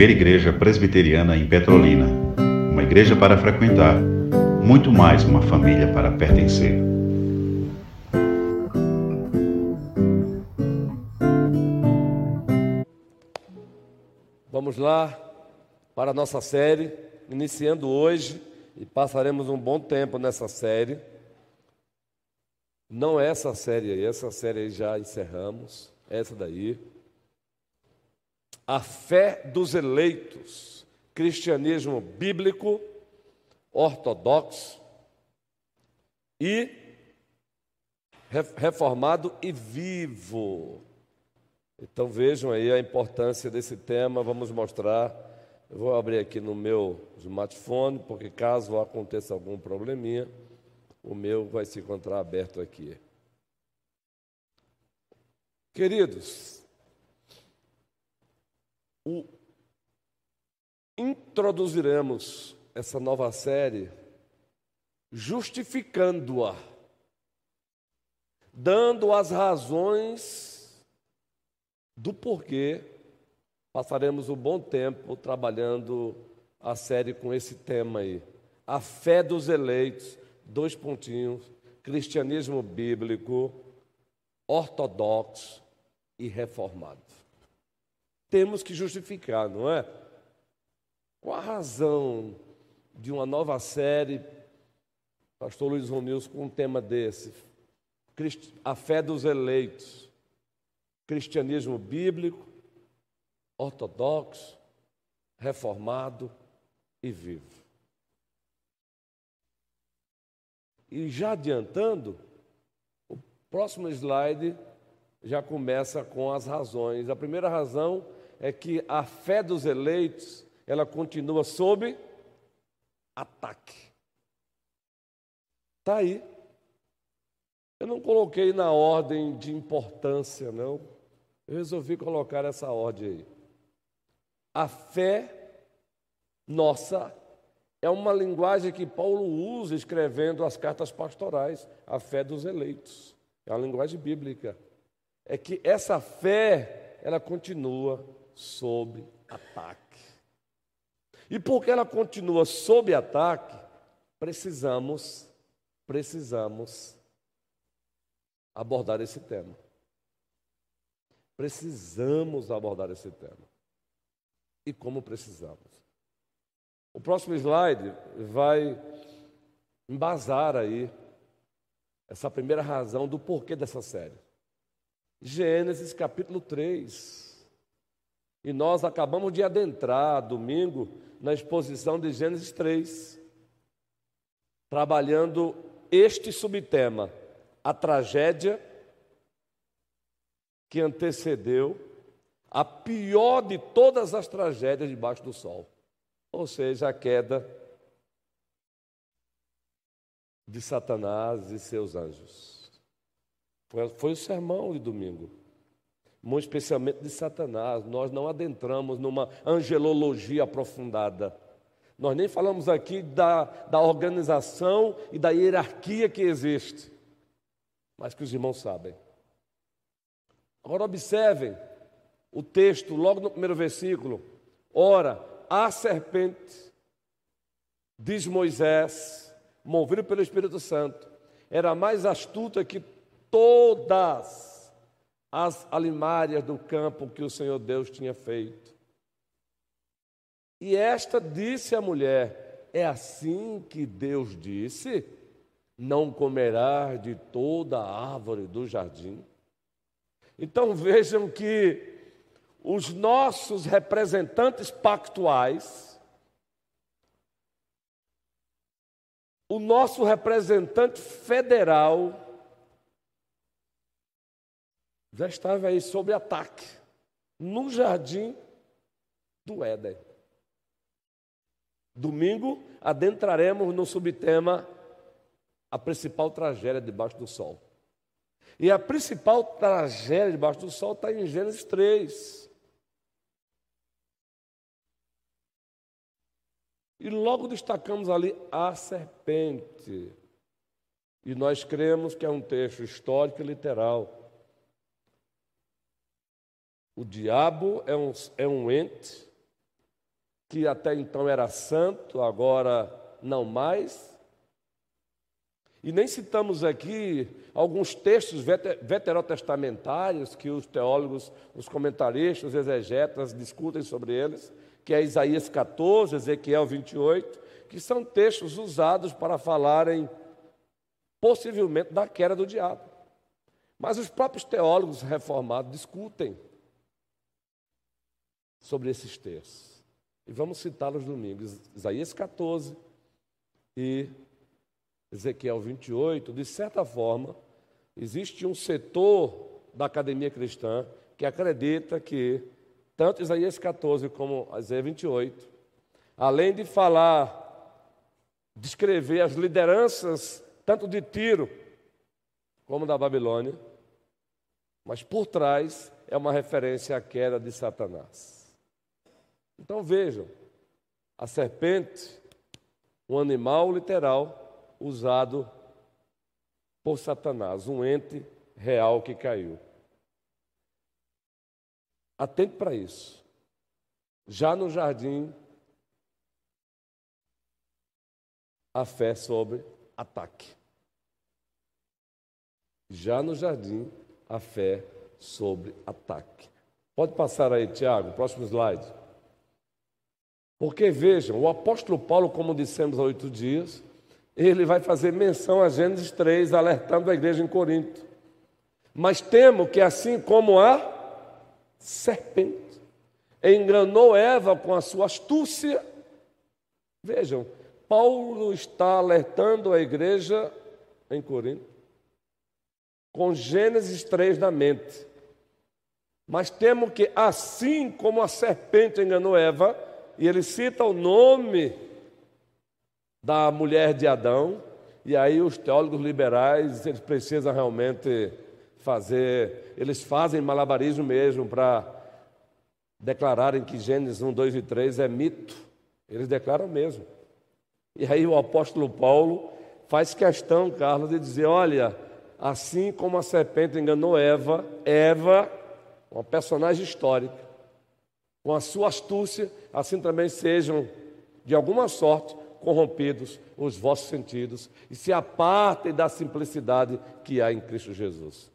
primeira igreja presbiteriana em Petrolina. Uma igreja para frequentar, muito mais uma família para pertencer. Vamos lá para a nossa série, iniciando hoje e passaremos um bom tempo nessa série. Não é essa série aí, essa série aí já encerramos, essa daí a fé dos eleitos, cristianismo bíblico, ortodoxo e reformado e vivo. Então vejam aí a importância desse tema, vamos mostrar. Eu vou abrir aqui no meu smartphone, porque caso aconteça algum probleminha, o meu vai se encontrar aberto aqui. Queridos, o, introduziremos essa nova série justificando-a, dando as razões do porquê passaremos um bom tempo trabalhando a série com esse tema aí. A fé dos eleitos, dois pontinhos, cristianismo bíblico, ortodoxo e reformado temos que justificar, não é? Qual a razão de uma nova série, Pastor Luiz Romilson, com um tema desse? A fé dos eleitos, cristianismo bíblico, ortodoxo, reformado e vivo. E já adiantando, o próximo slide já começa com as razões. A primeira razão é que a fé dos eleitos, ela continua sob ataque. Está aí. Eu não coloquei na ordem de importância, não. Eu resolvi colocar essa ordem aí. A fé nossa é uma linguagem que Paulo usa escrevendo as cartas pastorais, a fé dos eleitos. É uma linguagem bíblica. É que essa fé, ela continua sob ataque. E porque ela continua sob ataque, precisamos, precisamos abordar esse tema. Precisamos abordar esse tema. E como precisamos? O próximo slide vai embasar aí essa primeira razão do porquê dessa série. Gênesis capítulo 3. E nós acabamos de adentrar domingo na exposição de Gênesis 3, trabalhando este subtema, a tragédia que antecedeu a pior de todas as tragédias debaixo do sol, ou seja, a queda de Satanás e seus anjos. Foi, foi o sermão de domingo muito especialmente de Satanás. Nós não adentramos numa angelologia aprofundada. Nós nem falamos aqui da, da organização e da hierarquia que existe, mas que os irmãos sabem. Agora, observem o texto, logo no primeiro versículo. Ora, a serpente, diz Moisés, movido pelo Espírito Santo, era mais astuta que todas as alimárias do campo que o Senhor Deus tinha feito. E esta disse à mulher: É assim que Deus disse: Não comerás de toda a árvore do jardim. Então vejam que os nossos representantes pactuais, o nosso representante federal, já estava aí sob ataque, no jardim do Éden. Domingo adentraremos no subtema a principal tragédia debaixo do sol. E a principal tragédia debaixo do sol está em Gênesis 3. E logo destacamos ali a serpente. E nós cremos que é um texto histórico e literal. O diabo é um, é um ente que até então era santo, agora não mais. E nem citamos aqui alguns textos veterotestamentários que os teólogos, os comentaristas, os exegetas discutem sobre eles, que é Isaías 14, Ezequiel 28, que são textos usados para falarem possivelmente da queda do diabo. Mas os próprios teólogos reformados discutem sobre esses textos. E vamos citá-los domingo. Isaías 14 e Ezequiel 28. De certa forma, existe um setor da academia cristã que acredita que tanto Isaías 14 como Isaías 28, além de falar, descrever as lideranças tanto de Tiro como da Babilônia, mas por trás é uma referência à queda de Satanás. Então vejam, a serpente, um animal literal usado por Satanás, um ente real que caiu. Atente para isso. Já no jardim, a fé sobre ataque. Já no jardim, a fé sobre ataque. Pode passar aí, Tiago, próximo slide. Porque vejam, o apóstolo Paulo, como dissemos há oito dias, ele vai fazer menção a Gênesis 3, alertando a igreja em Corinto. Mas temo que assim como a serpente enganou Eva com a sua astúcia, vejam, Paulo está alertando a igreja em Corinto com Gênesis 3 na mente. Mas temo que, assim como a serpente enganou Eva, e ele cita o nome da mulher de Adão, e aí os teólogos liberais, eles precisam realmente fazer, eles fazem malabarismo mesmo para declararem que Gênesis 1, 2 e 3 é mito. Eles declaram mesmo. E aí o apóstolo Paulo faz questão, Carlos, de dizer: olha, Assim como a serpente enganou Eva, Eva, uma personagem histórica, com a sua astúcia, assim também sejam, de alguma sorte, corrompidos os vossos sentidos e se apartem da simplicidade que há em Cristo Jesus.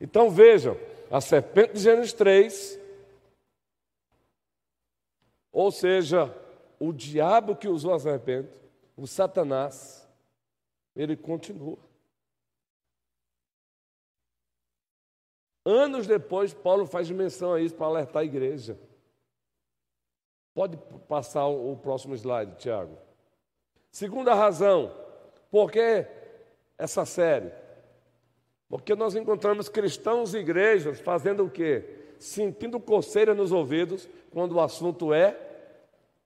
Então vejam, a serpente de Gênesis 3, ou seja, o diabo que usou a serpente, o Satanás, ele continua. Anos depois, Paulo faz menção a isso para alertar a igreja. Pode passar o próximo slide, Tiago. Segunda razão, por que essa série? Porque nós encontramos cristãos e igrejas fazendo o quê? Sentindo coceira nos ouvidos quando o assunto é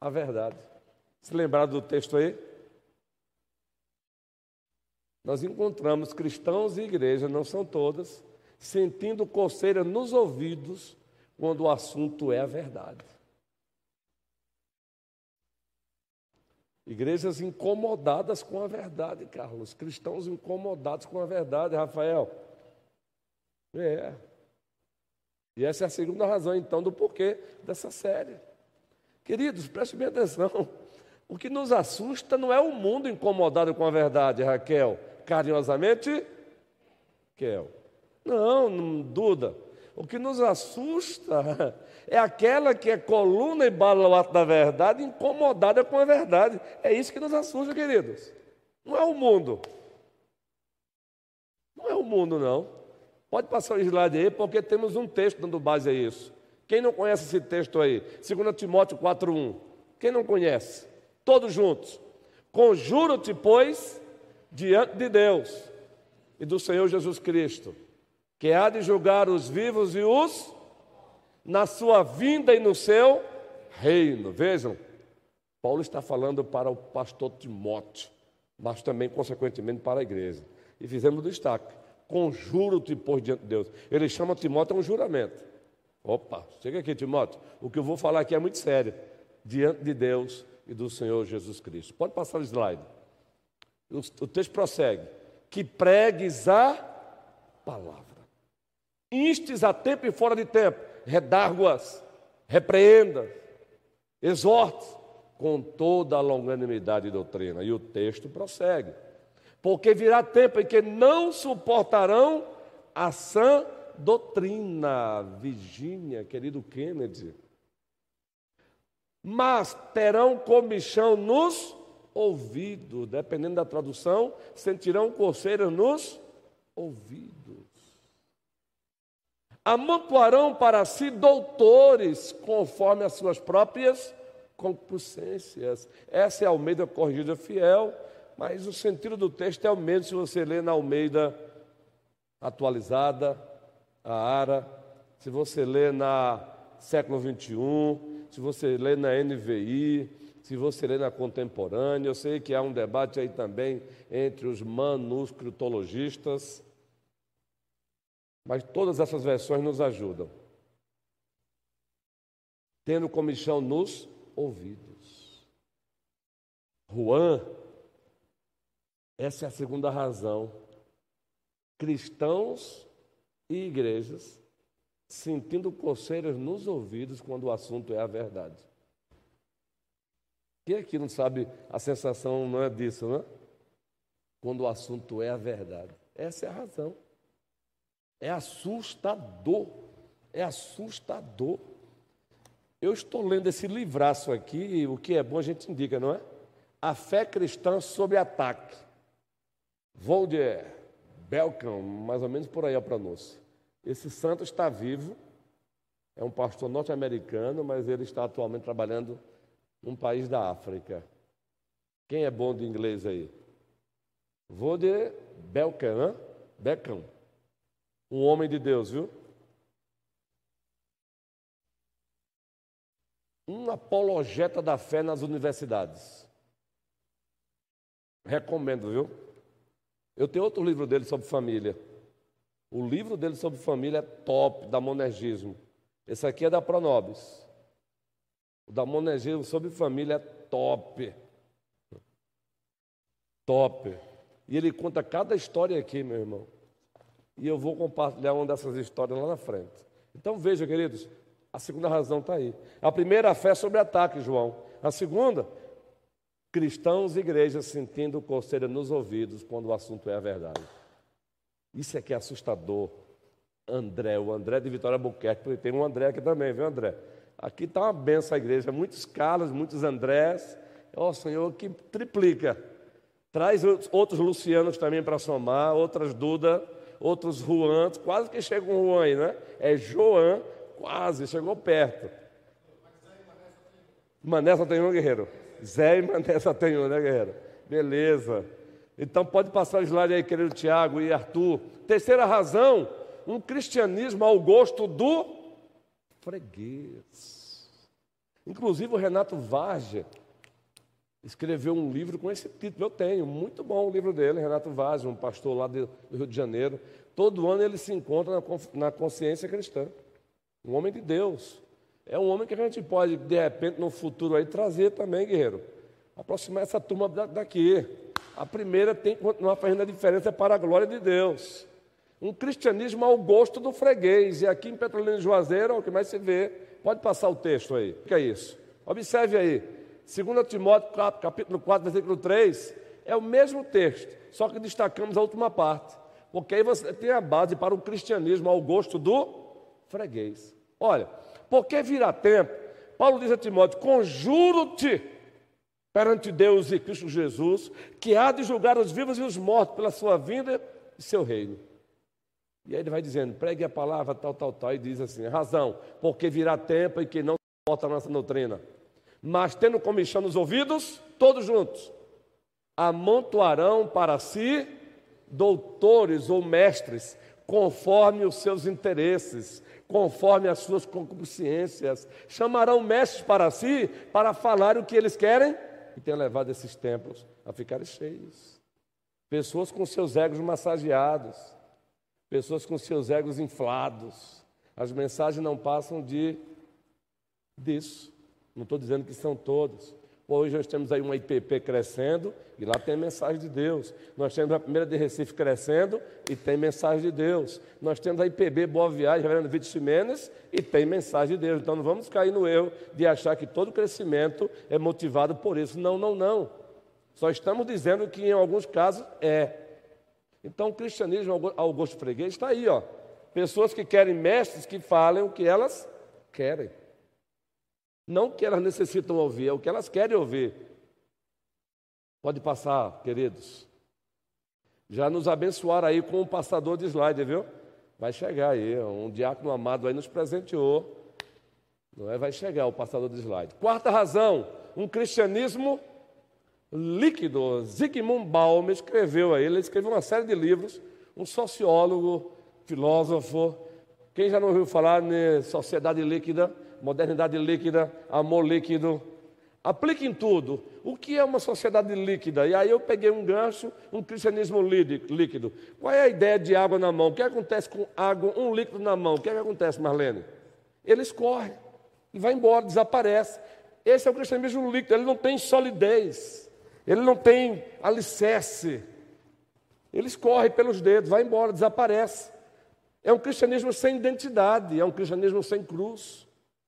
a verdade. Se lembrar do texto aí? Nós encontramos cristãos e igrejas, não são todas, sentindo coceira nos ouvidos quando o assunto é a verdade. Igrejas incomodadas com a verdade, Carlos. Cristãos incomodados com a verdade, Rafael. É. E essa é a segunda razão, então, do porquê dessa série. Queridos, preste bem atenção. O que nos assusta não é o mundo incomodado com a verdade, Raquel. Carinhosamente, Raquel. Não, não Duda. O que nos assusta é aquela que é coluna e baluarte da verdade, incomodada com a verdade. É isso que nos assusta, queridos. Não é o mundo. Não é o mundo, não. Pode passar o slide aí, porque temos um texto dando base a isso. Quem não conhece esse texto aí? 2 Timóteo 4,1. Quem não conhece? Todos juntos. Conjuro-te, pois, diante de Deus e do Senhor Jesus Cristo que há de julgar os vivos e os na sua vinda e no seu reino. Vejam, Paulo está falando para o pastor Timóteo, mas também, consequentemente, para a igreja. E fizemos destaque: conjuro-te, pois, diante de Deus. Ele chama Timóteo a um juramento. Opa, chega aqui, Timóteo. O que eu vou falar aqui é muito sério. Diante de Deus e do Senhor Jesus Cristo. Pode passar o slide. O texto prossegue: que pregues a palavra instes a tempo e fora de tempo, redarguas, repreenda. Exorte com toda a longanimidade e doutrina. E o texto prossegue. Porque virá tempo em que não suportarão a sã doutrina. Virgínia, querido Kennedy. Mas terão comichão nos ouvidos, dependendo da tradução, sentirão coceiras nos ouvidos. Amontoarão para si doutores, conforme as suas próprias concupiscências. Essa é a Almeida Corrigida Fiel, mas o sentido do texto é o mesmo se você ler na Almeida atualizada, a Ara, se você ler na século 21, se você ler na NVI, se você ler na contemporânea, eu sei que há um debate aí também entre os manuscritologistas, mas todas essas versões nos ajudam. Tendo comichão nos ouvidos. Juan, essa é a segunda razão. Cristãos e igrejas sentindo coceiras nos ouvidos quando o assunto é a verdade. Quem aqui não sabe a sensação não é disso, não é? Quando o assunto é a verdade. Essa é a razão. É assustador. É assustador. Eu estou lendo esse livraço aqui, o que é bom a gente indica, não é? A fé cristã sob ataque. Volder, Belcam, mais ou menos por aí a pronúncia. Esse santo está vivo, é um pastor norte-americano, mas ele está atualmente trabalhando num país da África. Quem é bom de inglês aí? Volder Belcam, Beckham. Um homem de Deus, viu? Um apologeta da fé nas universidades. Recomendo, viu? Eu tenho outro livro dele sobre família. O livro dele sobre família é top, da monergismo. Esse aqui é da Pronobis. O da monergismo sobre família é top. Top. E ele conta cada história aqui, meu irmão. E eu vou compartilhar uma dessas histórias lá na frente. Então veja, queridos, a segunda razão está aí. A primeira, a fé sobre ataque, João. A segunda, cristãos e igrejas sentindo coceira nos ouvidos quando o assunto é a verdade. Isso é que é assustador. André, o André de Vitória Buquerque, porque tem um André aqui também, viu, André? Aqui está uma benção a igreja, muitos Carlos, muitos Andrés. Ó oh, Senhor, que triplica. Traz outros Lucianos também para somar, outras Duda, outros Juan, quase que chega um Juan aí, né? É Joan, quase, chegou perto. Mané só tem um guerreiro. Zé e Mané só tem um, né, guerreiro? Beleza. Então pode passar o slide aí, querido Tiago e Arthur. Terceira razão, um cristianismo ao gosto do freguês. Inclusive o Renato Varge escreveu um livro com esse título. Eu tenho, muito bom o livro dele, Renato Varge, um pastor lá do Rio de Janeiro. Todo ano ele se encontra na consciência cristã. Um homem de Deus. É um homem que a gente pode, de repente, no futuro aí, trazer também, guerreiro. Aproximar essa turma daqui. A primeira tem que continuar fazendo a diferença para a glória de Deus. Um cristianismo ao gosto do freguês. E aqui em Petrolina de Juazeiro é o que mais se vê. Pode passar o texto aí. O que é isso? Observe aí. 2 Timóteo 4, capítulo 4, versículo 3. É o mesmo texto, só que destacamos a última parte. Porque aí você tem a base para o cristianismo ao gosto do freguês. Olha, porque virá tempo, Paulo diz a Timóteo: conjuro-te perante Deus e Cristo Jesus, que há de julgar os vivos e os mortos pela sua vinda e seu reino. E aí ele vai dizendo, pregue a palavra tal, tal, tal, e diz assim, razão, porque virá tempo em que não suporta a nossa doutrina, mas tendo comichão nos ouvidos, todos juntos, amontoarão para si doutores ou mestres, conforme os seus interesses, conforme as suas concupiscências, chamarão mestres para si para falar o que eles querem e tem levado esses templos a ficarem cheios. Pessoas com seus egos massageados, pessoas com seus egos inflados. As mensagens não passam de disso. Não estou dizendo que são todos. Hoje nós temos aí uma IPP crescendo e lá tem mensagem de Deus. Nós temos a primeira de Recife crescendo e tem mensagem de Deus. Nós temos a IPB Boa Viagem, Reverendo Vitor Ximenes, e tem mensagem de Deus. Então não vamos cair no erro de achar que todo crescimento é motivado por isso. Não, não, não. Só estamos dizendo que em alguns casos é. Então o cristianismo Augusto Freguês está aí, ó. Pessoas que querem mestres que falem o que elas querem. Não o que elas necessitam ouvir, é o que elas querem ouvir. Pode passar, queridos. Já nos abençoaram aí com um passador de slide, viu? Vai chegar aí, um diácono amado aí nos presenteou. Não é? Vai chegar o passador de slide. Quarta razão, um cristianismo líquido. Zygmunt Bauman escreveu aí, ele escreveu uma série de livros, um sociólogo, filósofo. Quem já não ouviu falar em sociedade líquida? Modernidade líquida, amor líquido. Aplique em tudo. O que é uma sociedade líquida? E aí eu peguei um gancho, um cristianismo líquido. Qual é a ideia de água na mão? O que acontece com água, um líquido na mão? O que, é que acontece, Marlene? Ele escorre e vai embora, desaparece. Esse é o cristianismo líquido, ele não tem solidez, ele não tem alicerce. Ele escorre pelos dedos, vai embora, desaparece. É um cristianismo sem identidade, é um cristianismo sem cruz.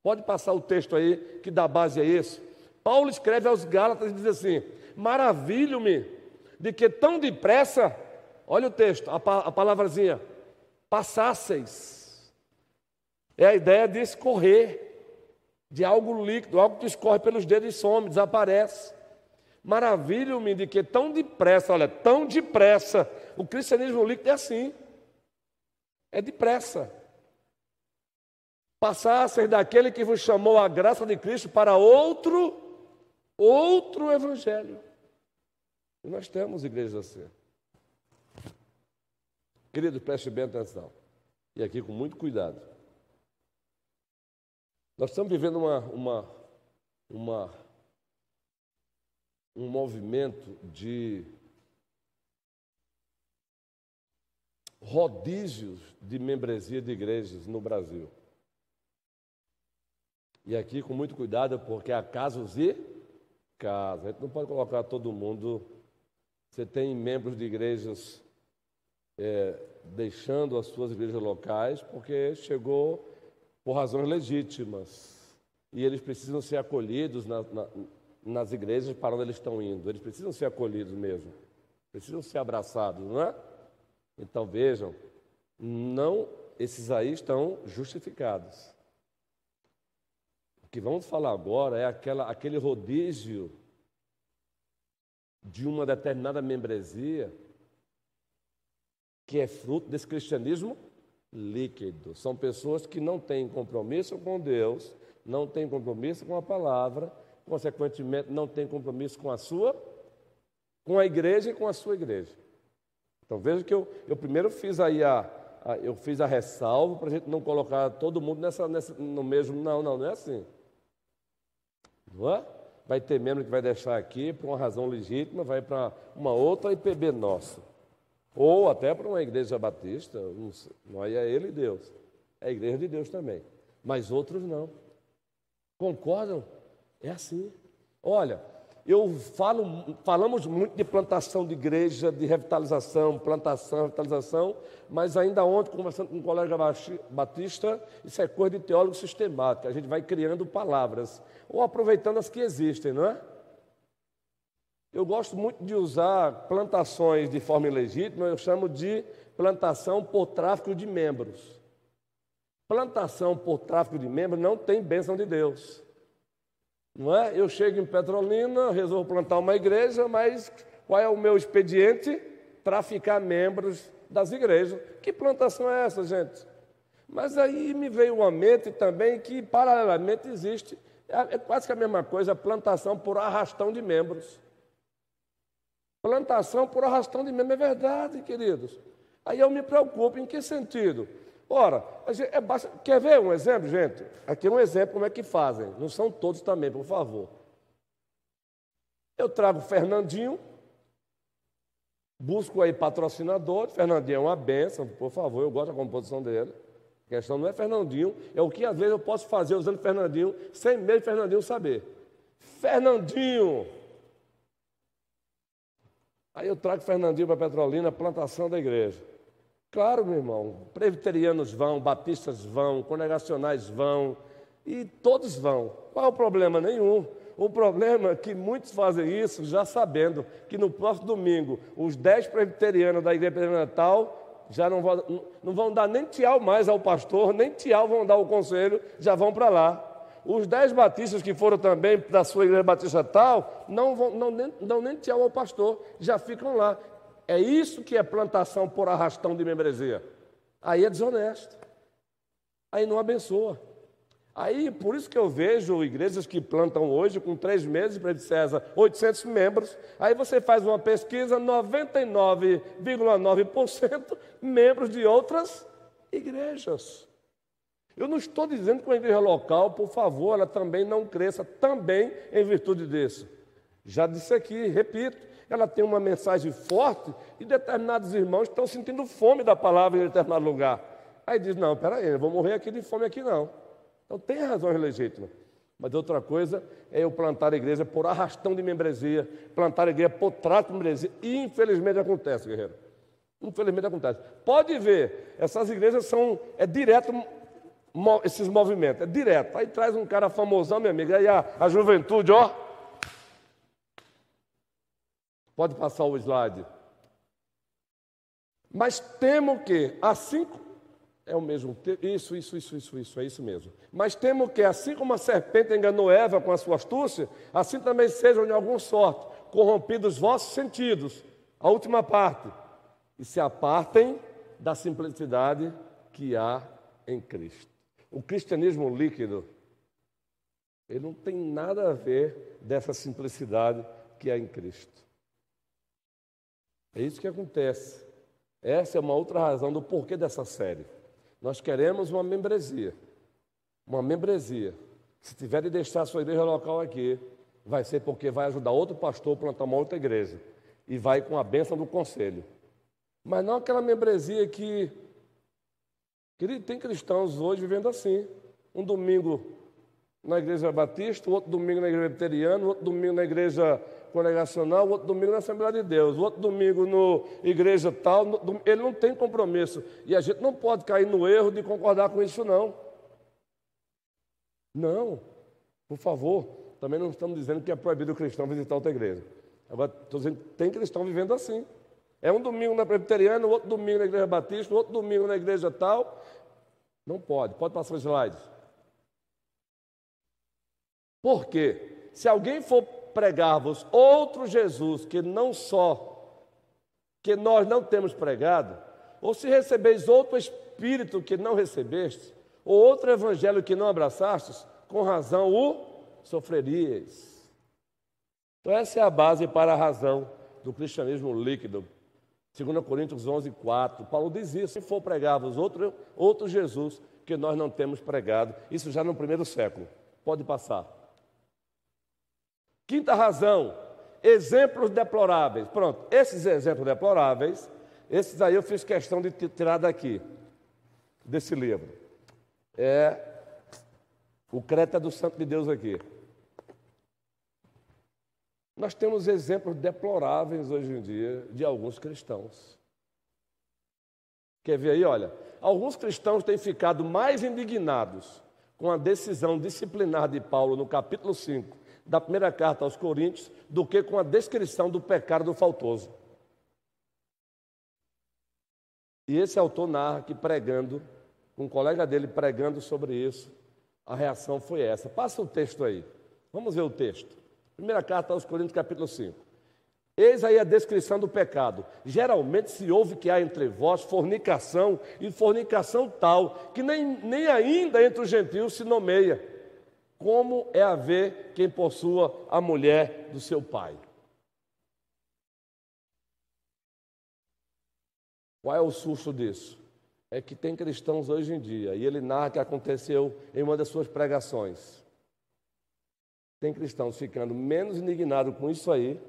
Pode passar o texto aí, que dá base a isso. Paulo escreve aos Gálatas e diz assim: Maravilho-me de que tão depressa, olha o texto, a, a palavrazinha, passasseis. É a ideia de escorrer, de algo líquido, algo que escorre pelos dedos e some, desaparece. Maravilho-me de que tão depressa, olha, tão depressa, o cristianismo líquido é assim, é depressa passasseis daquele que vos chamou a graça de Cristo para outro, outro evangelho. E nós temos igrejas assim. Querido, preste bem atenção. E aqui com muito cuidado. Nós estamos vivendo uma, uma, uma, um movimento de rodízios de membresia de igrejas no Brasil. E aqui com muito cuidado, porque há casos e casos. A gente não pode colocar todo mundo. Você tem membros de igrejas é, deixando as suas igrejas locais porque chegou por razões legítimas. E eles precisam ser acolhidos na, na, nas igrejas para onde eles estão indo. Eles precisam ser acolhidos mesmo. Precisam ser abraçados, não é? Então vejam, não esses aí estão justificados que vamos falar agora é aquela, aquele rodízio de uma determinada membresia que é fruto desse cristianismo líquido. São pessoas que não têm compromisso com Deus, não têm compromisso com a palavra, consequentemente não têm compromisso com a sua, com a igreja e com a sua igreja. Então veja que eu, eu primeiro fiz aí a, a eu fiz a ressalva para a gente não colocar todo mundo nessa, nessa, no mesmo. Não, não, não é assim. Não é? Vai ter membro que vai deixar aqui por uma razão legítima, vai para uma outra IPB nossa. Ou até para uma igreja batista, não é ele e Deus. É a igreja de Deus também. Mas outros não. Concordam? É assim. Olha, eu falo, falamos muito de plantação de igreja, de revitalização, plantação, revitalização, mas ainda ontem, conversando com um colega batista, isso é coisa de teólogo sistemático. A gente vai criando palavras, ou aproveitando as que existem, não é? Eu gosto muito de usar plantações de forma ilegítima, eu chamo de plantação por tráfico de membros. Plantação por tráfico de membros não tem bênção de Deus. Não é? Eu chego em Petrolina, resolvo plantar uma igreja, mas qual é o meu expediente? Traficar membros das igrejas. Que plantação é essa, gente? Mas aí me veio uma mente também que, paralelamente, existe, é, é quase que a mesma coisa, plantação por arrastão de membros. Plantação por arrastão de membros, é verdade, queridos. Aí eu me preocupo, em que sentido? Ora, é basta, quer ver um exemplo, gente? Aqui é um exemplo como é que fazem. Não são todos também, por favor. Eu trago Fernandinho, busco aí patrocinador. Fernandinho é uma benção, por favor, eu gosto da composição dele. A questão não é Fernandinho, é o que às vezes eu posso fazer usando Fernandinho, sem mesmo Fernandinho saber. Fernandinho. Aí eu trago Fernandinho para Petrolina, plantação da igreja. Claro, meu irmão, presbiterianos vão, batistas vão, congregacionais vão, e todos vão. Qual é o problema? Nenhum. O problema é que muitos fazem isso já sabendo que no próximo domingo os dez presbiterianos da igreja natal já não vão, não vão dar nem tchau mais ao pastor, nem tchau vão dar ao conselho, já vão para lá. Os dez batistas que foram também da sua igreja batista tal, não vão não, nem, dão nem tchau ao pastor, já ficam lá. É isso que é plantação por arrastão de membresia. Aí é desonesto. Aí não abençoa. Aí, por isso que eu vejo igrejas que plantam hoje, com três meses, para César, 800 membros. Aí você faz uma pesquisa, 99,9% membros de outras igrejas. Eu não estou dizendo que a igreja local, por favor, ela também não cresça, também em virtude disso. Já disse aqui, repito, ela tem uma mensagem forte e determinados irmãos estão sentindo fome da palavra em determinado lugar. Aí diz: Não, peraí, eu vou morrer aqui de fome aqui não. Então tem razões legítimas. Mas outra coisa é eu plantar a igreja por arrastão de membresia, plantar a igreja por trato de membresia. E infelizmente acontece, guerreiro. Infelizmente acontece. Pode ver, essas igrejas são, é direto esses movimentos, é direto. Aí traz um cara famosão, minha amiga, aí a, a juventude, ó. Pode passar o slide. Mas temo que, assim é o mesmo. Isso, isso, isso, isso, isso, é isso mesmo. Mas temo que, assim como a serpente enganou Eva com a sua astúcia, assim também sejam, de algum sorte, corrompidos os vossos sentidos. A última parte. E se apartem da simplicidade que há em Cristo. O cristianismo líquido, ele não tem nada a ver dessa simplicidade que há em Cristo. É isso que acontece. Essa é uma outra razão do porquê dessa série. Nós queremos uma membresia. Uma membresia. Se tiver de deixar a sua igreja local aqui, vai ser porque vai ajudar outro pastor a plantar uma outra igreja. E vai com a bênção do conselho. Mas não aquela membresia que. Tem cristãos hoje vivendo assim. Um domingo na igreja batista, outro domingo na igreja veteriana, outro domingo na igreja congregacional, outro domingo na Assembleia de Deus, outro domingo no igreja tal, ele não tem compromisso. E a gente não pode cair no erro de concordar com isso, não. Não, por favor, também não estamos dizendo que é proibido o cristão visitar outra igreja. Agora, estou dizendo tem cristão vivendo assim. É um domingo na presbiteriana, outro domingo na igreja batista, outro domingo na igreja tal. Não pode. Pode passar os slides. Por quê? Se alguém for pregar-vos outro Jesus que não só que nós não temos pregado, ou se recebeis outro espírito que não recebeste, ou outro evangelho que não abraçastes, com razão o sofreríeis. Então essa é a base para a razão do cristianismo líquido. 2 Coríntios 11, 4. Paulo diz isso, se for pregar-vos outro, outro Jesus que nós não temos pregado, isso já no primeiro século. Pode passar. Quinta razão, exemplos deploráveis. Pronto, esses exemplos deploráveis, esses aí eu fiz questão de tirar daqui, desse livro. É o Creta do Santo de Deus aqui. Nós temos exemplos deploráveis hoje em dia de alguns cristãos. Quer ver aí? Olha, alguns cristãos têm ficado mais indignados com a decisão disciplinar de Paulo no capítulo 5 da primeira carta aos Coríntios do que com a descrição do pecado do faltoso. E esse autor narra que pregando, um colega dele pregando sobre isso, a reação foi essa. Passa o texto aí. Vamos ver o texto. Primeira carta aos Coríntios, capítulo 5. Eis aí a descrição do pecado. Geralmente se ouve que há entre vós fornicação, e fornicação tal, que nem, nem ainda entre os gentios se nomeia como é haver quem possua a mulher do seu pai. Qual é o susto disso? É que tem cristãos hoje em dia, e ele narra que aconteceu em uma das suas pregações. Tem cristãos ficando menos indignados com isso aí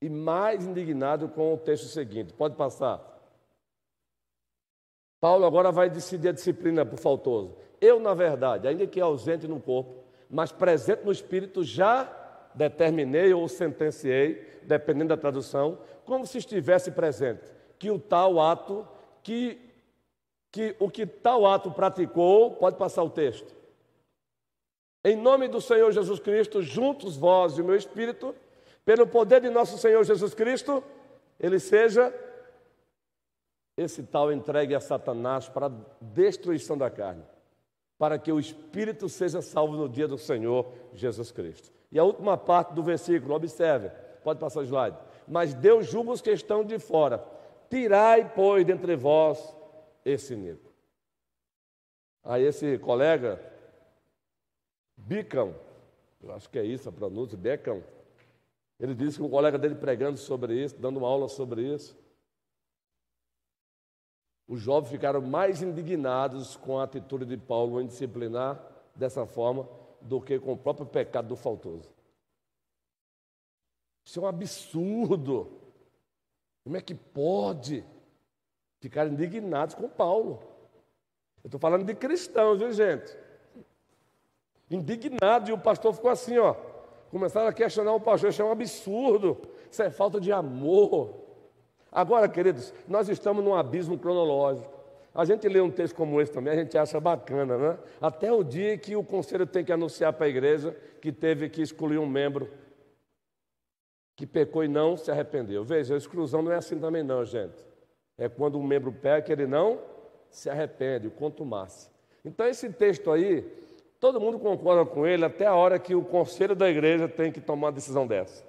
e mais indignados com o texto seguinte. Pode passar. Paulo agora vai decidir a disciplina por faltoso. Eu, na verdade, ainda que ausente no corpo, mas presente no espírito já determinei ou sentenciei, dependendo da tradução, como se estivesse presente, que o tal ato, que, que o que tal ato praticou, pode passar o texto. Em nome do Senhor Jesus Cristo, juntos vós e o meu espírito, pelo poder de nosso Senhor Jesus Cristo, ele seja esse tal entregue a Satanás para a destruição da carne, para que o espírito seja salvo no dia do Senhor Jesus Cristo. E a última parte do versículo, observe, pode passar o slide. Mas Deus julga os que estão de fora. Tirai, pois, dentre vós esse negro. Aí esse colega, Bicão, eu acho que é isso a pronúncia, Becão, ele disse que um colega dele pregando sobre isso, dando uma aula sobre isso, os jovens ficaram mais indignados com a atitude de Paulo em disciplinar dessa forma do que com o próprio pecado do faltoso. Isso é um absurdo. Como é que pode ficar indignados com Paulo? Eu estou falando de cristãos, viu, gente? Indignado, e o pastor ficou assim, ó. Começaram a questionar o pastor, isso é um absurdo, isso é falta de amor. Agora, queridos, nós estamos num abismo cronológico. A gente lê um texto como esse também, a gente acha bacana, né? Até o dia que o conselho tem que anunciar para a igreja que teve que excluir um membro que pecou e não se arrependeu. Veja, a exclusão não é assim também não, gente. É quando um membro peca, ele não se arrepende, contumace. Então esse texto aí, todo mundo concorda com ele até a hora que o conselho da igreja tem que tomar uma decisão dessa.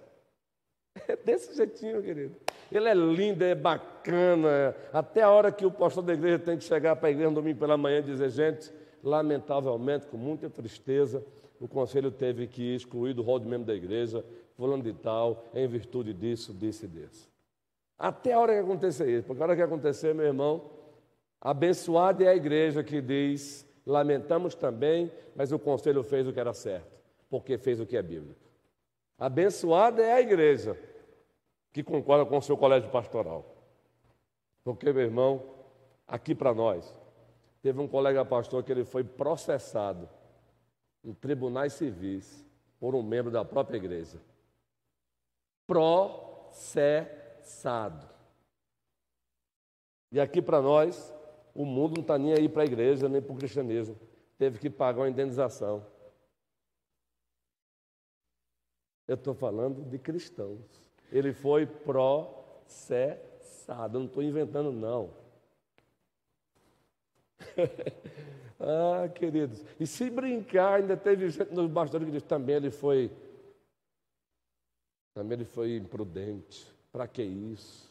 É desse jeitinho, querido. Ele é lindo, é bacana. Até a hora que o pastor da igreja tem que chegar para a igreja no domingo pela manhã e dizer, gente, lamentavelmente, com muita tristeza, o conselho teve que excluir do rol de membro da igreja, falando de tal, em virtude disso, disso e. Até a hora que acontecer isso, porque a hora que acontecer, meu irmão, abençoada é a igreja que diz, lamentamos também, mas o conselho fez o que era certo, porque fez o que é bíblico. Abençoada é a igreja que concorda com o seu colégio pastoral. Porque, meu irmão, aqui para nós, teve um colega pastor que ele foi processado em tribunais civis por um membro da própria igreja. Processado. E aqui para nós, o mundo não está nem aí para a igreja, nem para o cristianismo. Teve que pagar uma indenização. Eu estou falando de cristãos. Ele foi processado. Eu não estou inventando, não. ah, queridos. E se brincar, ainda teve gente nos bastidores que disse também ele foi. Também ele foi imprudente. Para que isso?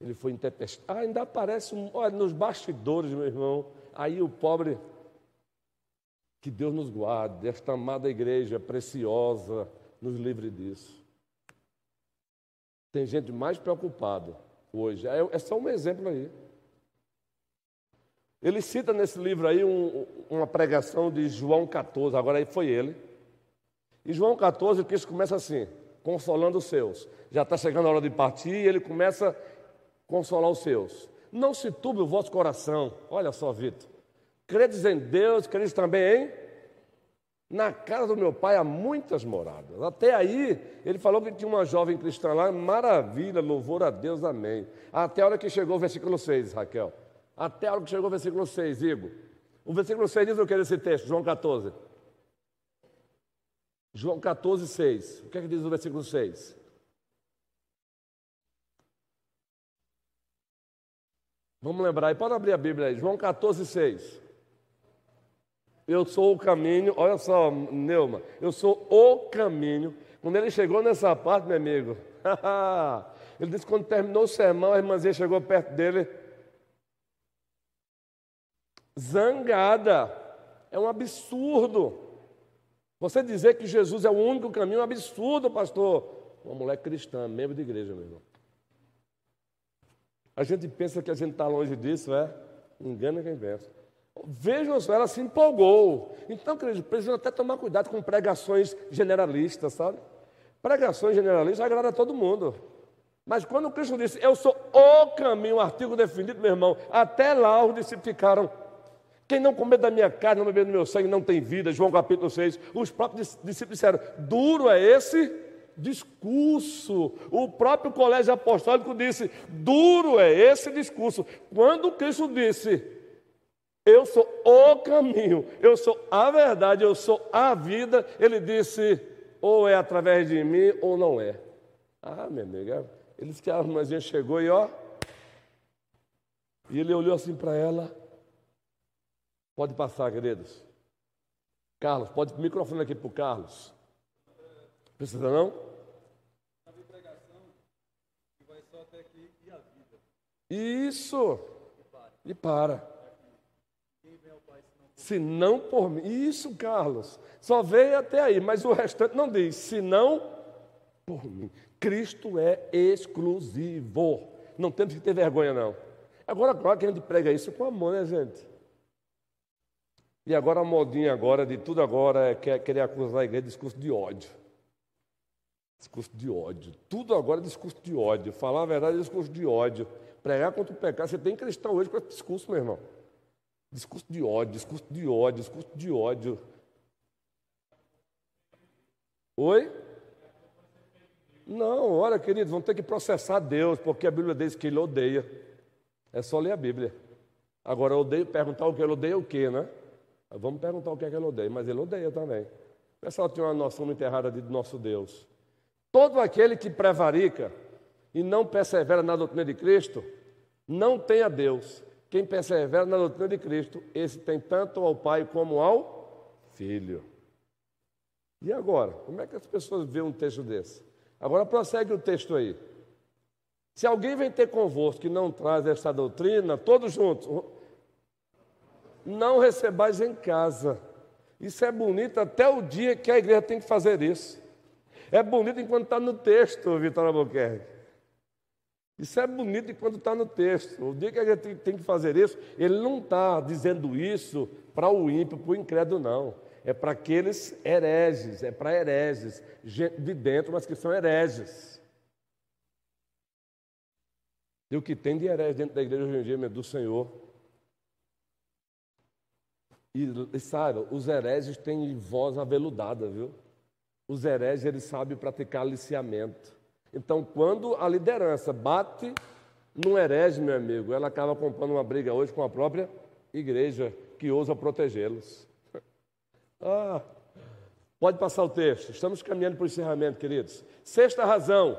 Ele foi intempestivo. Ah, ainda aparece um. Olha, nos bastidores, meu irmão. Aí o pobre. Que Deus nos guarde, esta amada igreja preciosa, nos livre disso. Tem gente mais preocupada hoje. É, é só um exemplo aí. Ele cita nesse livro aí um, uma pregação de João 14, agora aí foi ele. E João 14, o texto começa assim, consolando os seus. Já está chegando a hora de partir e ele começa a consolar os seus. Não se turbe o vosso coração. Olha só, Vitor. Credes em Deus, credes também em na casa do meu pai há muitas moradas. Até aí, ele falou que tinha uma jovem cristã lá, maravilha, louvor a Deus, amém. Até a hora que chegou o versículo 6, Raquel. Até a hora que chegou o versículo 6, Igor. O versículo 6 diz o que nesse texto, João 14. João 14, 6. O que é que diz o versículo 6? Vamos lembrar aí, pode abrir a Bíblia aí. João 14, 6. Eu sou o caminho, olha só, Neuma, eu sou o caminho. Quando ele chegou nessa parte, meu amigo, ele disse que quando terminou o sermão, a irmãzinha chegou perto dele, zangada. É um absurdo. Você dizer que Jesus é o único caminho é um absurdo, pastor. Uma mulher cristã, membro de igreja, meu irmão. A gente pensa que a gente está longe disso, é? Engana quem pensa. Vejam só, ela se empolgou. Então, queridos, precisam até tomar cuidado com pregações generalistas, sabe? Pregações generalistas agradam a todo mundo. Mas quando Cristo disse, eu sou o caminho, um artigo definido, meu irmão, até lá os discípulos ficaram. Quem não comer da minha carne, não beber do meu sangue, não tem vida. João capítulo 6. Os próprios discípulos disseram: duro é esse discurso. O próprio colégio apostólico disse: duro é esse discurso. Quando Cristo disse: Eu sou o caminho, eu sou a verdade, eu sou a vida, ele disse: ou é através de mim ou não é. Ah, minha amiga, ele disse que a irmãzinha chegou e ó. E ele olhou assim para ela. Pode passar, queridos. Carlos, pode microfone aqui para o Carlos. Precisa não? Isso. E para. Se não por mim. Isso, Carlos. Só veio até aí, mas o restante não diz. Se não por mim. Cristo é exclusivo. Não temos que ter vergonha, não. Agora, claro que a gente prega isso com amor, né, gente? E agora a modinha agora, de tudo agora, é querer acusar a igreja de discurso de ódio. Discurso de ódio. Tudo agora é discurso de ódio. Falar a verdade é discurso de ódio. Pregar contra o pecado. Você tem cristão hoje com esse discurso, meu irmão. Discurso de ódio, discurso de ódio, discurso de ódio. Oi? Não, olha, queridos, vão ter que processar Deus, porque a Bíblia diz que ele odeia. É só ler a Bíblia. Agora, eu odeio perguntar o que ele odeia o quê, né? Vamos perguntar o que é que ele odeia, mas ele odeia também. O pessoal tem uma noção muito errada de nosso Deus. Todo aquele que prevarica e não persevera na doutrina de Cristo, não tem a Deus. Quem persevera na doutrina de Cristo, esse tem tanto ao Pai como ao Filho. E agora? Como é que as pessoas veem um texto desse? Agora prossegue o texto aí. Se alguém vem ter convosco que não traz esta doutrina, todos juntos, não recebais em casa. Isso é bonito até o dia que a igreja tem que fazer isso. É bonito enquanto está no texto, Vitor Albuquerque. Isso é bonito enquanto está no texto. O dia que a gente tem que fazer isso, ele não está dizendo isso para o ímpio, para o incrédulo, não. É para aqueles hereges, é para hereges, de dentro, mas que são hereges. E o que tem de herege dentro da igreja hoje em dia, meu, do Senhor, e, e os hereges têm voz aveludada, viu? Os hereges, eles sabem praticar aliciamento. Então, quando a liderança bate num herege, meu amigo, ela acaba comprando uma briga hoje com a própria igreja que ousa protegê-los. ah, pode passar o texto. Estamos caminhando para o encerramento, queridos. Sexta razão.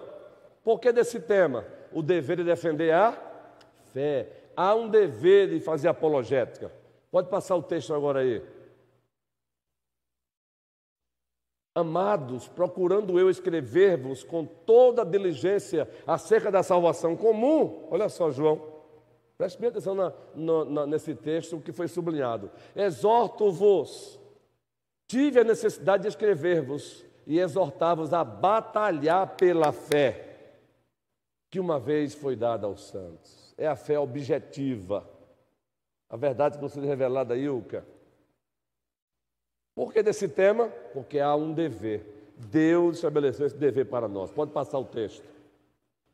Por que desse tema? O dever de defender a fé. Há um dever de fazer apologética. Pode passar o texto agora aí. Amados, procurando eu escrever-vos com toda diligência acerca da salvação comum. Olha só, João. Preste bem atenção na, na, nesse texto que foi sublinhado. Exorto-vos, tive a necessidade de escrever-vos e exortar-vos a batalhar pela fé que uma vez foi dada aos santos. É a fé objetiva a verdade que você revelada, Ilka. Por que desse tema? Porque há um dever. Deus estabeleceu esse dever para nós. Pode passar o texto.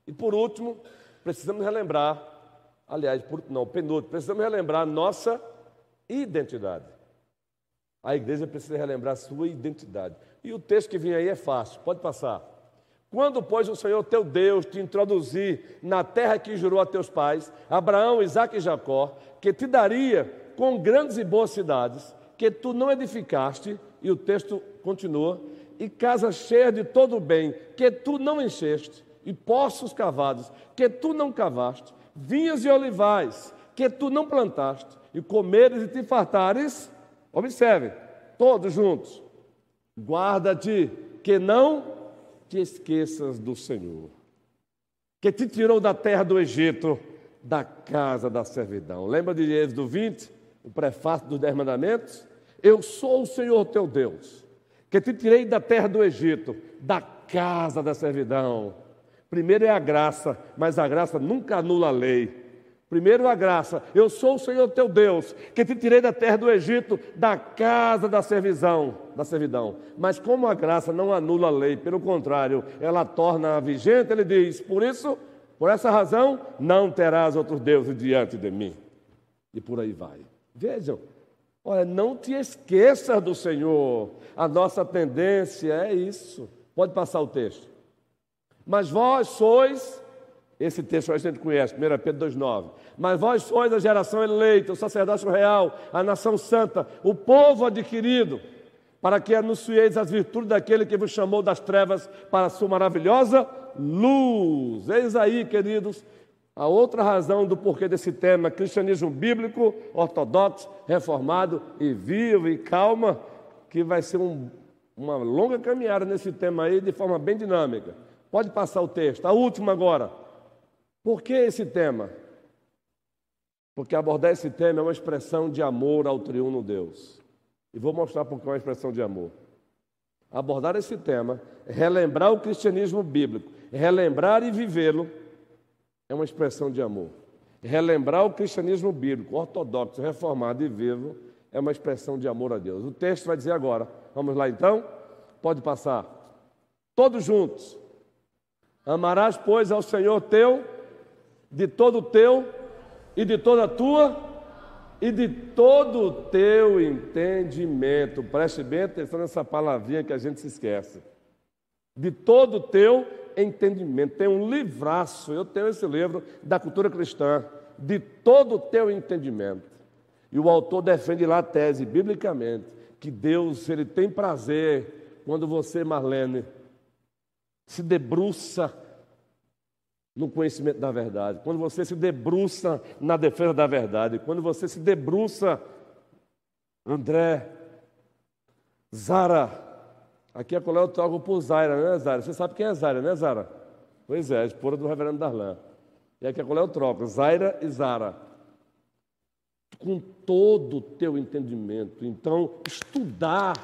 E por último, precisamos relembrar, aliás, por, não, penúltimo, precisamos relembrar nossa identidade. A igreja precisa relembrar sua identidade. E o texto que vem aí é fácil, pode passar. Quando, pois, o Senhor teu Deus te introduzir na terra que jurou a teus pais, Abraão, Isaque e Jacó, que te daria com grandes e boas cidades, que tu não edificaste, e o texto continua, e casa cheia de todo o bem, que tu não encheste, e poços cavados, que tu não cavaste, vinhas e olivais, que tu não plantaste, e comeres e te fartares, observe, todos juntos, guarda-te, que não te esqueças do Senhor, que te tirou da terra do Egito, da casa da servidão. Lembra de Êxodo 20, o prefácio dos Dez Mandamentos? Eu sou o Senhor teu Deus, que te tirei da terra do Egito, da casa da servidão. Primeiro é a graça, mas a graça nunca anula a lei. Primeiro a graça, eu sou o Senhor teu Deus, que te tirei da terra do Egito, da casa da servidão, da servidão. Mas como a graça não anula a lei, pelo contrário, ela torna-a vigente, ele diz: por isso, por essa razão, não terás outros deuses diante de mim. E por aí vai. Vejam, Olha, não te esqueças do Senhor. A nossa tendência é isso. Pode passar o texto. Mas vós sois, esse texto a gente conhece, 1 Pedro 2,9. Mas vós sois a geração eleita, o sacerdócio real, a nação santa, o povo adquirido, para que anuncieis as virtudes daquele que vos chamou das trevas para a sua maravilhosa luz. Eis aí, queridos, a outra razão do porquê desse tema, cristianismo bíblico, ortodoxo, reformado e vivo e calma, que vai ser um, uma longa caminhada nesse tema aí de forma bem dinâmica. Pode passar o texto. A última agora. Por que esse tema? Porque abordar esse tema é uma expressão de amor ao triuno Deus. E vou mostrar por que é uma expressão de amor. Abordar esse tema, relembrar o cristianismo bíblico, relembrar e vivê-lo é uma expressão de amor. Relembrar o cristianismo bíblico, ortodoxo, reformado e vivo é uma expressão de amor a Deus. O texto vai dizer agora. Vamos lá então? Pode passar. Todos juntos. Amarás, pois, ao Senhor teu, de todo o teu e de toda a tua e de todo o teu entendimento. Preste bem atenção nessa palavrinha que a gente se esquece. De todo o teu entendimento. Tem um livraço, eu tenho esse livro da cultura cristã, de todo o teu entendimento. E o autor defende lá a tese, biblicamente, que Deus ele tem prazer quando você, Marlene, se debruça no conhecimento da verdade, quando você se debruça na defesa da verdade, quando você se debruça, André, Zara, Aqui a colher eu troco por Zaira, né, Zaira? Você sabe quem é Zaira, né, Zara? Pois é, a esposa do reverendo Darlan. E aqui a colher eu troco, Zaira e Zara. Com todo o teu entendimento. Então, estudar.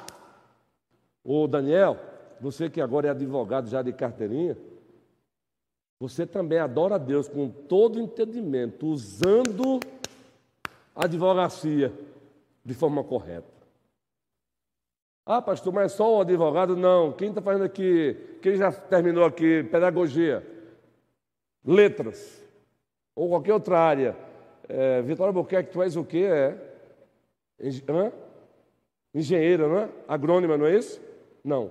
Ô Daniel, você que agora é advogado já de carteirinha, você também adora a Deus com todo o entendimento, usando a advocacia de forma correta. Ah, pastor, mas é só o advogado? Não. Quem está fazendo aqui? Quem já terminou aqui? Pedagogia, letras, ou qualquer outra área. É, Vitória Buquerque, tu és o quê? É? Hã? Engenheira, não é? Agrônima, não é isso? Não.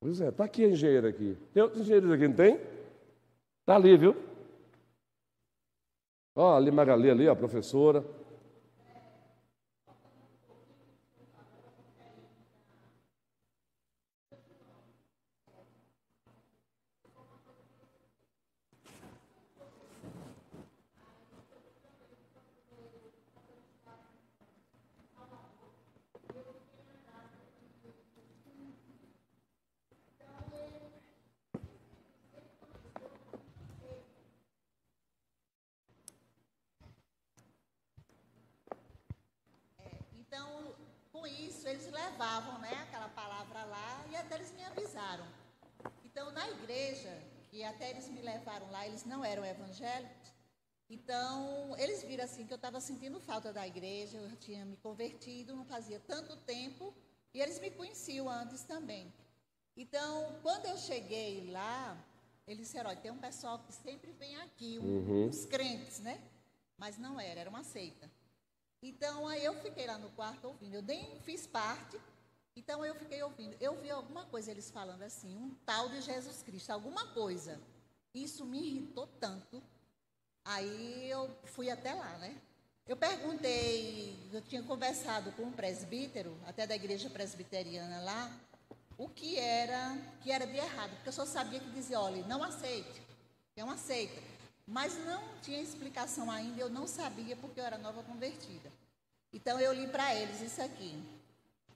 Pois é, está aqui a engenheira aqui. Tem outros engenheiros aqui, não tem? Está ali, viu? Ó, ali Magali, ali, a professora. Levavam né, aquela palavra lá e até eles me avisaram. Então, na igreja, que até eles me levaram lá, eles não eram evangélicos, então eles viram assim que eu estava sentindo falta da igreja, eu tinha me convertido, não fazia tanto tempo, e eles me conheciam antes também. Então, quando eu cheguei lá, eles disseram, olha, tem um pessoal que sempre vem aqui, um, uhum. uns crentes, né? Mas não era, era uma seita. Então, aí eu fiquei lá no quarto ouvindo. Eu nem fiz parte, então eu fiquei ouvindo. Eu vi alguma coisa eles falando assim, um tal de Jesus Cristo, alguma coisa. Isso me irritou tanto. Aí eu fui até lá, né? Eu perguntei, eu tinha conversado com um presbítero, até da igreja presbiteriana lá, o que era que era de errado, porque eu só sabia que dizia, olha, não aceite, não aceita. Mas não tinha explicação ainda, eu não sabia porque eu era nova convertida. Então eu li para eles isso aqui.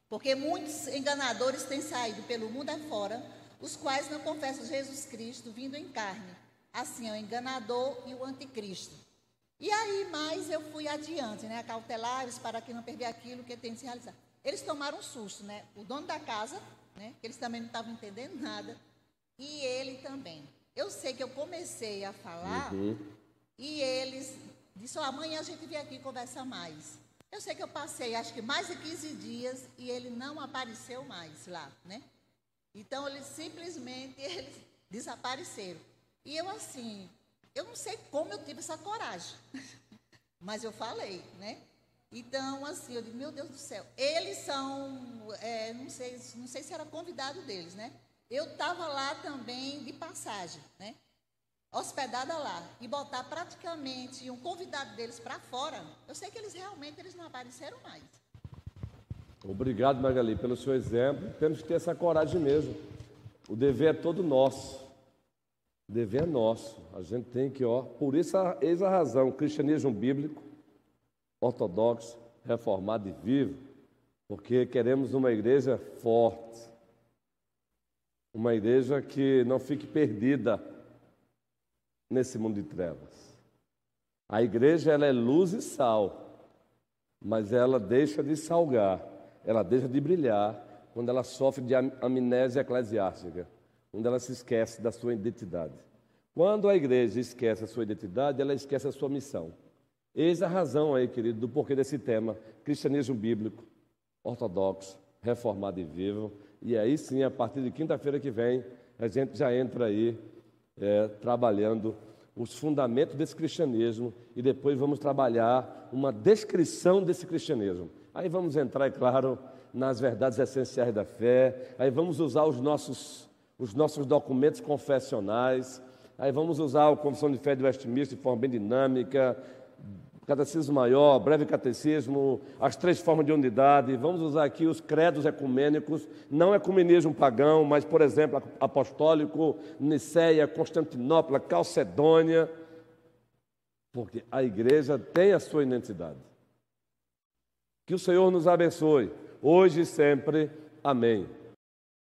Porque muitos enganadores têm saído pelo mundo afora, os quais não confessam Jesus Cristo vindo em carne. Assim é o enganador e o anticristo. E aí, mais eu fui adiante, né? Cautelares para que não perder aquilo que tem de se realizar. Eles tomaram um susto, né? O dono da casa, né? Eles também não estavam entendendo nada. E ele também. Eu sei que eu comecei a falar uhum. e eles disseram, amanhã a gente vem aqui conversar mais. Eu sei que eu passei acho que mais de 15 dias e ele não apareceu mais lá, né? Então eles simplesmente eles desapareceram. E eu assim, eu não sei como eu tive essa coragem, mas eu falei, né? Então, assim, eu digo, meu Deus do céu, eles são, é, não, sei, não sei se era convidado deles, né? Eu estava lá também de passagem, né? Hospedada lá. E botar praticamente um convidado deles para fora, eu sei que eles realmente eles não apareceram mais. Obrigado, Magali, pelo seu exemplo. Temos que ter essa coragem mesmo. O dever é todo nosso. O dever é nosso. A gente tem que, ó, por essa, essa razão, o cristianismo bíblico, ortodoxo, reformado e vivo, porque queremos uma igreja forte, uma igreja que não fique perdida nesse mundo de trevas. A igreja ela é luz e sal, mas ela deixa de salgar, ela deixa de brilhar quando ela sofre de amnésia eclesiástica, quando ela se esquece da sua identidade. Quando a igreja esquece a sua identidade, ela esquece a sua missão. Eis a razão aí, querido, do porquê desse tema: cristianismo bíblico, ortodoxo, reformado e vivo. E aí sim, a partir de quinta-feira que vem, a gente já entra aí é, trabalhando os fundamentos desse cristianismo e depois vamos trabalhar uma descrição desse cristianismo. Aí vamos entrar, é claro, nas verdades essenciais da fé, aí vamos usar os nossos, os nossos documentos confessionais, aí vamos usar o Confissão de Fé de Westminster de forma bem dinâmica, Catecismo Maior, Breve Catecismo, as três formas de unidade. Vamos usar aqui os credos ecumênicos, não ecumenismo pagão, mas, por exemplo, apostólico, Niceia, Constantinopla, Calcedônia, porque a igreja tem a sua identidade. Que o Senhor nos abençoe, hoje e sempre. Amém.